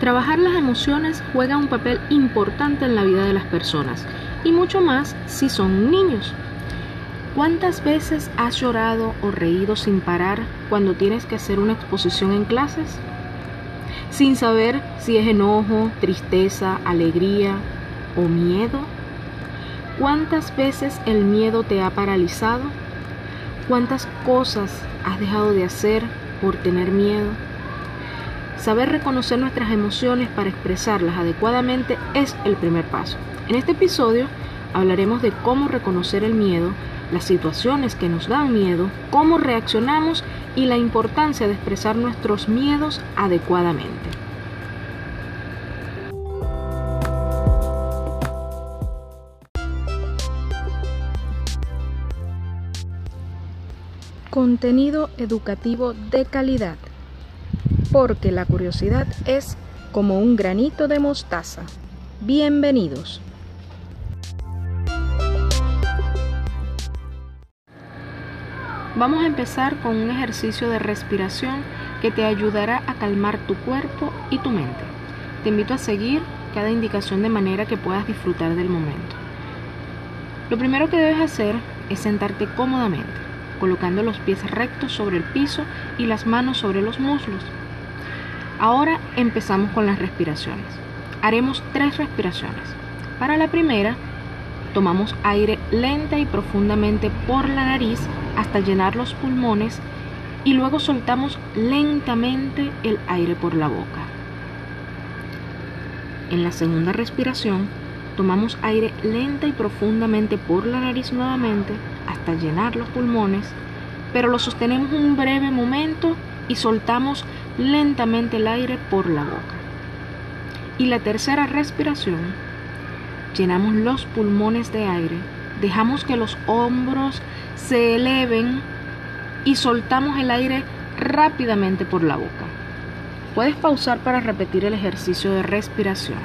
Trabajar las emociones juega un papel importante en la vida de las personas y mucho más si son niños. ¿Cuántas veces has llorado o reído sin parar cuando tienes que hacer una exposición en clases? Sin saber si es enojo, tristeza, alegría o miedo. ¿Cuántas veces el miedo te ha paralizado? ¿Cuántas cosas has dejado de hacer por tener miedo? Saber reconocer nuestras emociones para expresarlas adecuadamente es el primer paso. En este episodio hablaremos de cómo reconocer el miedo, las situaciones que nos dan miedo, cómo reaccionamos y la importancia de expresar nuestros miedos adecuadamente. Contenido educativo de calidad porque la curiosidad es como un granito de mostaza. Bienvenidos. Vamos a empezar con un ejercicio de respiración que te ayudará a calmar tu cuerpo y tu mente. Te invito a seguir cada indicación de manera que puedas disfrutar del momento. Lo primero que debes hacer es sentarte cómodamente, colocando los pies rectos sobre el piso y las manos sobre los muslos. Ahora empezamos con las respiraciones. Haremos tres respiraciones. Para la primera, tomamos aire lenta y profundamente por la nariz hasta llenar los pulmones y luego soltamos lentamente el aire por la boca. En la segunda respiración, tomamos aire lenta y profundamente por la nariz nuevamente hasta llenar los pulmones, pero lo sostenemos un breve momento y soltamos lentamente el aire por la boca. Y la tercera respiración, llenamos los pulmones de aire, dejamos que los hombros se eleven y soltamos el aire rápidamente por la boca. Puedes pausar para repetir el ejercicio de respiración.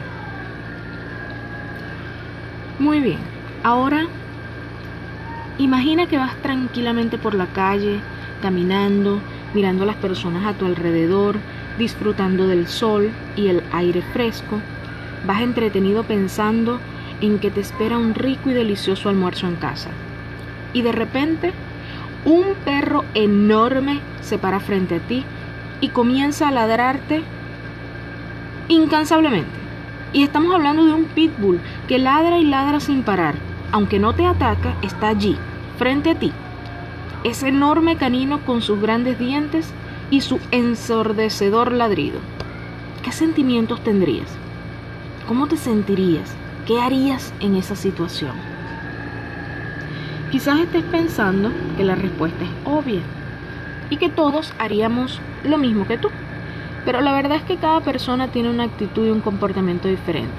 Muy bien, ahora imagina que vas tranquilamente por la calle, caminando, mirando a las personas a tu alrededor, disfrutando del sol y el aire fresco. Vas entretenido pensando en que te espera un rico y delicioso almuerzo en casa. Y de repente, un perro enorme se para frente a ti y comienza a ladrarte incansablemente. Y estamos hablando de un pitbull que ladra y ladra sin parar. Aunque no te ataca, está allí, frente a ti, ese enorme canino con sus grandes dientes y su ensordecedor ladrido. ¿Qué sentimientos tendrías? ¿Cómo te sentirías? ¿Qué harías en esa situación? Quizás estés pensando que la respuesta es obvia y que todos haríamos lo mismo que tú. Pero la verdad es que cada persona tiene una actitud y un comportamiento diferente.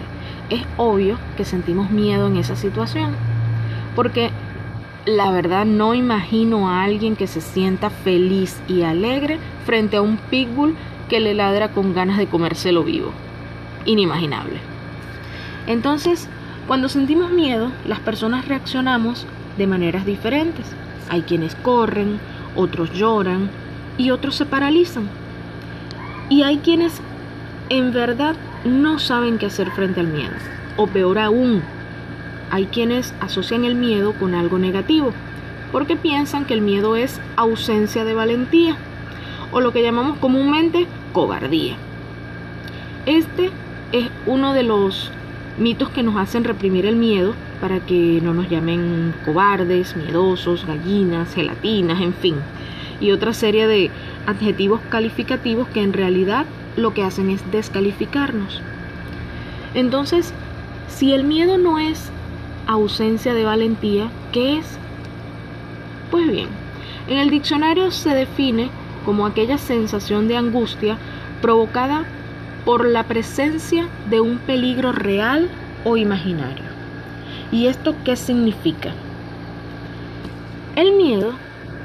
Es obvio que sentimos miedo en esa situación, porque la verdad no imagino a alguien que se sienta feliz y alegre frente a un pitbull que le ladra con ganas de comérselo vivo. Inimaginable. Entonces, cuando sentimos miedo, las personas reaccionamos de maneras diferentes. Hay quienes corren, otros lloran y otros se paralizan. Y hay quienes en verdad no saben qué hacer frente al miedo. O peor aún, hay quienes asocian el miedo con algo negativo, porque piensan que el miedo es ausencia de valentía, o lo que llamamos comúnmente cobardía. Este es uno de los mitos que nos hacen reprimir el miedo para que no nos llamen cobardes, miedosos, gallinas, gelatinas, en fin, y otra serie de adjetivos calificativos que en realidad lo que hacen es descalificarnos. Entonces, si el miedo no es ausencia de valentía, ¿qué es? Pues bien, en el diccionario se define como aquella sensación de angustia provocada por la presencia de un peligro real o imaginario. ¿Y esto qué significa? El miedo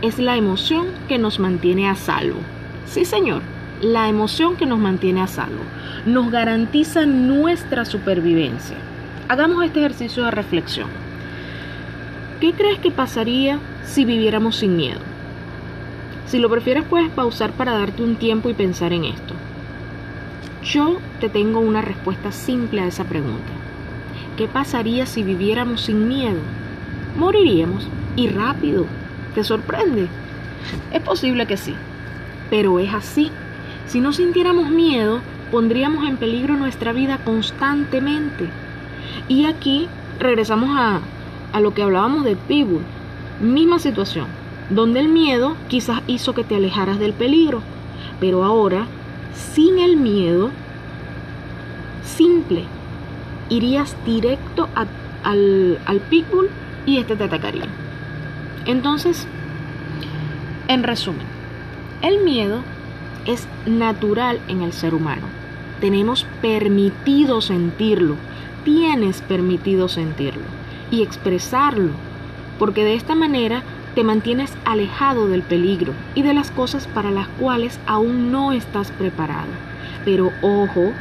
es la emoción que nos mantiene a salvo. Sí, señor, la emoción que nos mantiene a salvo. Nos garantiza nuestra supervivencia. Hagamos este ejercicio de reflexión. ¿Qué crees que pasaría si viviéramos sin miedo? Si lo prefieres puedes pausar para darte un tiempo y pensar en esto. Yo te tengo una respuesta simple a esa pregunta. ¿Qué pasaría si viviéramos sin miedo? Moriríamos y rápido. ¿Te sorprende? Es posible que sí, pero es así. Si no sintiéramos miedo, pondríamos en peligro nuestra vida constantemente. Y aquí regresamos a, a lo que hablábamos de Pitbull. Misma situación, donde el miedo quizás hizo que te alejaras del peligro, pero ahora, sin el miedo, simple, irías directo al, al Pitbull y este te atacaría. Entonces, en resumen, el miedo es natural en el ser humano. Tenemos permitido sentirlo, tienes permitido sentirlo y expresarlo, porque de esta manera te mantienes alejado del peligro y de las cosas para las cuales aún no estás preparado. Pero ojo,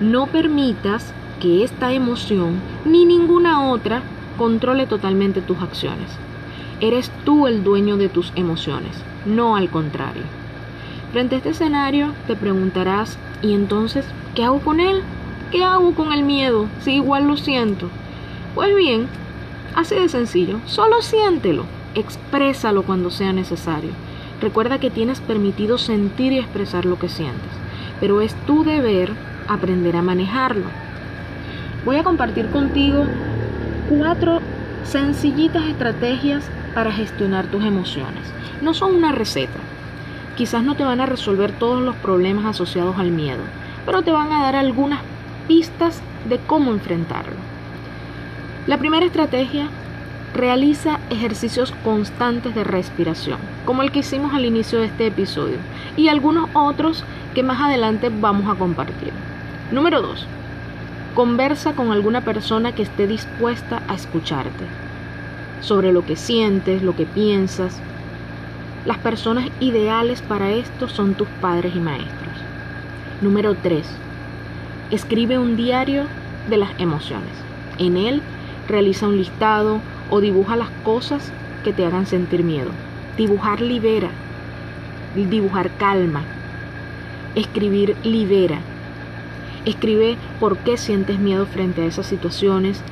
no permitas que esta emoción ni ninguna otra controle totalmente tus acciones. Eres tú el dueño de tus emociones, no al contrario. Frente a este escenario te preguntarás, ¿y entonces qué hago con él? ¿Qué hago con el miedo si igual lo siento? Pues bien, así de sencillo, solo siéntelo, exprésalo cuando sea necesario. Recuerda que tienes permitido sentir y expresar lo que sientes, pero es tu deber aprender a manejarlo. Voy a compartir contigo cuatro sencillitas estrategias para gestionar tus emociones. No son una receta. Quizás no te van a resolver todos los problemas asociados al miedo, pero te van a dar algunas pistas de cómo enfrentarlo. La primera estrategia, realiza ejercicios constantes de respiración, como el que hicimos al inicio de este episodio, y algunos otros que más adelante vamos a compartir. Número 2. Conversa con alguna persona que esté dispuesta a escucharte sobre lo que sientes, lo que piensas. Las personas ideales para esto son tus padres y maestros. Número 3. Escribe un diario de las emociones. En él realiza un listado o dibuja las cosas que te hagan sentir miedo. Dibujar libera. Dibujar calma. Escribir libera. Escribe por qué sientes miedo frente a esas situaciones,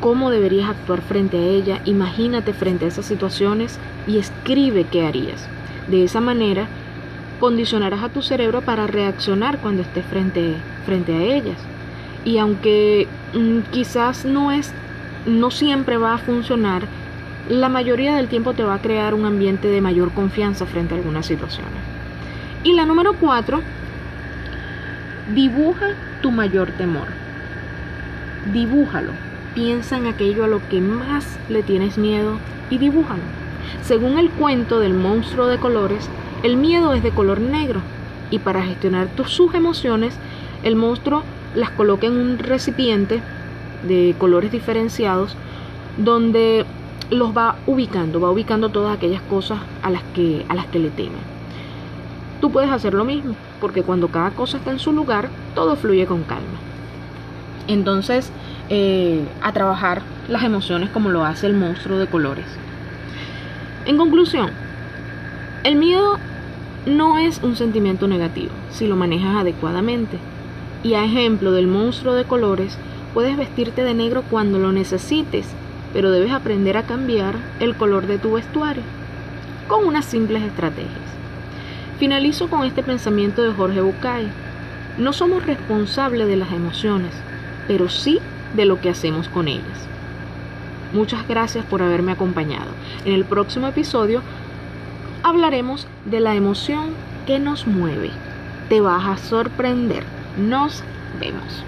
cómo deberías actuar frente a ella, imagínate frente a esas situaciones y escribe qué harías. De esa manera, condicionarás a tu cerebro para reaccionar cuando estés frente, frente a ellas. Y aunque mm, quizás no es, no siempre va a funcionar, la mayoría del tiempo te va a crear un ambiente de mayor confianza frente a algunas situaciones. Y la número cuatro, dibuja tu mayor temor. Dibújalo. Piensa en aquello a lo que más le tienes miedo y dibújalo. Según el cuento del monstruo de colores, el miedo es de color negro y para gestionar tus, sus emociones, el monstruo las coloca en un recipiente de colores diferenciados donde los va ubicando, va ubicando todas aquellas cosas a las que, a las que le teme. Tú puedes hacer lo mismo, porque cuando cada cosa está en su lugar, todo fluye con calma. Entonces, eh, a trabajar las emociones como lo hace el monstruo de colores. En conclusión, el miedo no es un sentimiento negativo si lo manejas adecuadamente. Y a ejemplo del monstruo de colores, puedes vestirte de negro cuando lo necesites, pero debes aprender a cambiar el color de tu vestuario con unas simples estrategias. Finalizo con este pensamiento de Jorge Bucay. No somos responsables de las emociones, pero sí de lo que hacemos con ellas. Muchas gracias por haberme acompañado. En el próximo episodio hablaremos de la emoción que nos mueve. Te vas a sorprender. Nos vemos.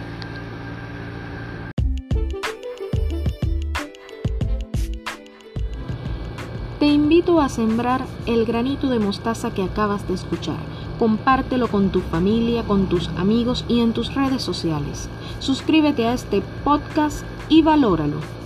Te invito a sembrar el granito de mostaza que acabas de escuchar. Compártelo con tu familia, con tus amigos y en tus redes sociales. Suscríbete a este podcast y valóralo.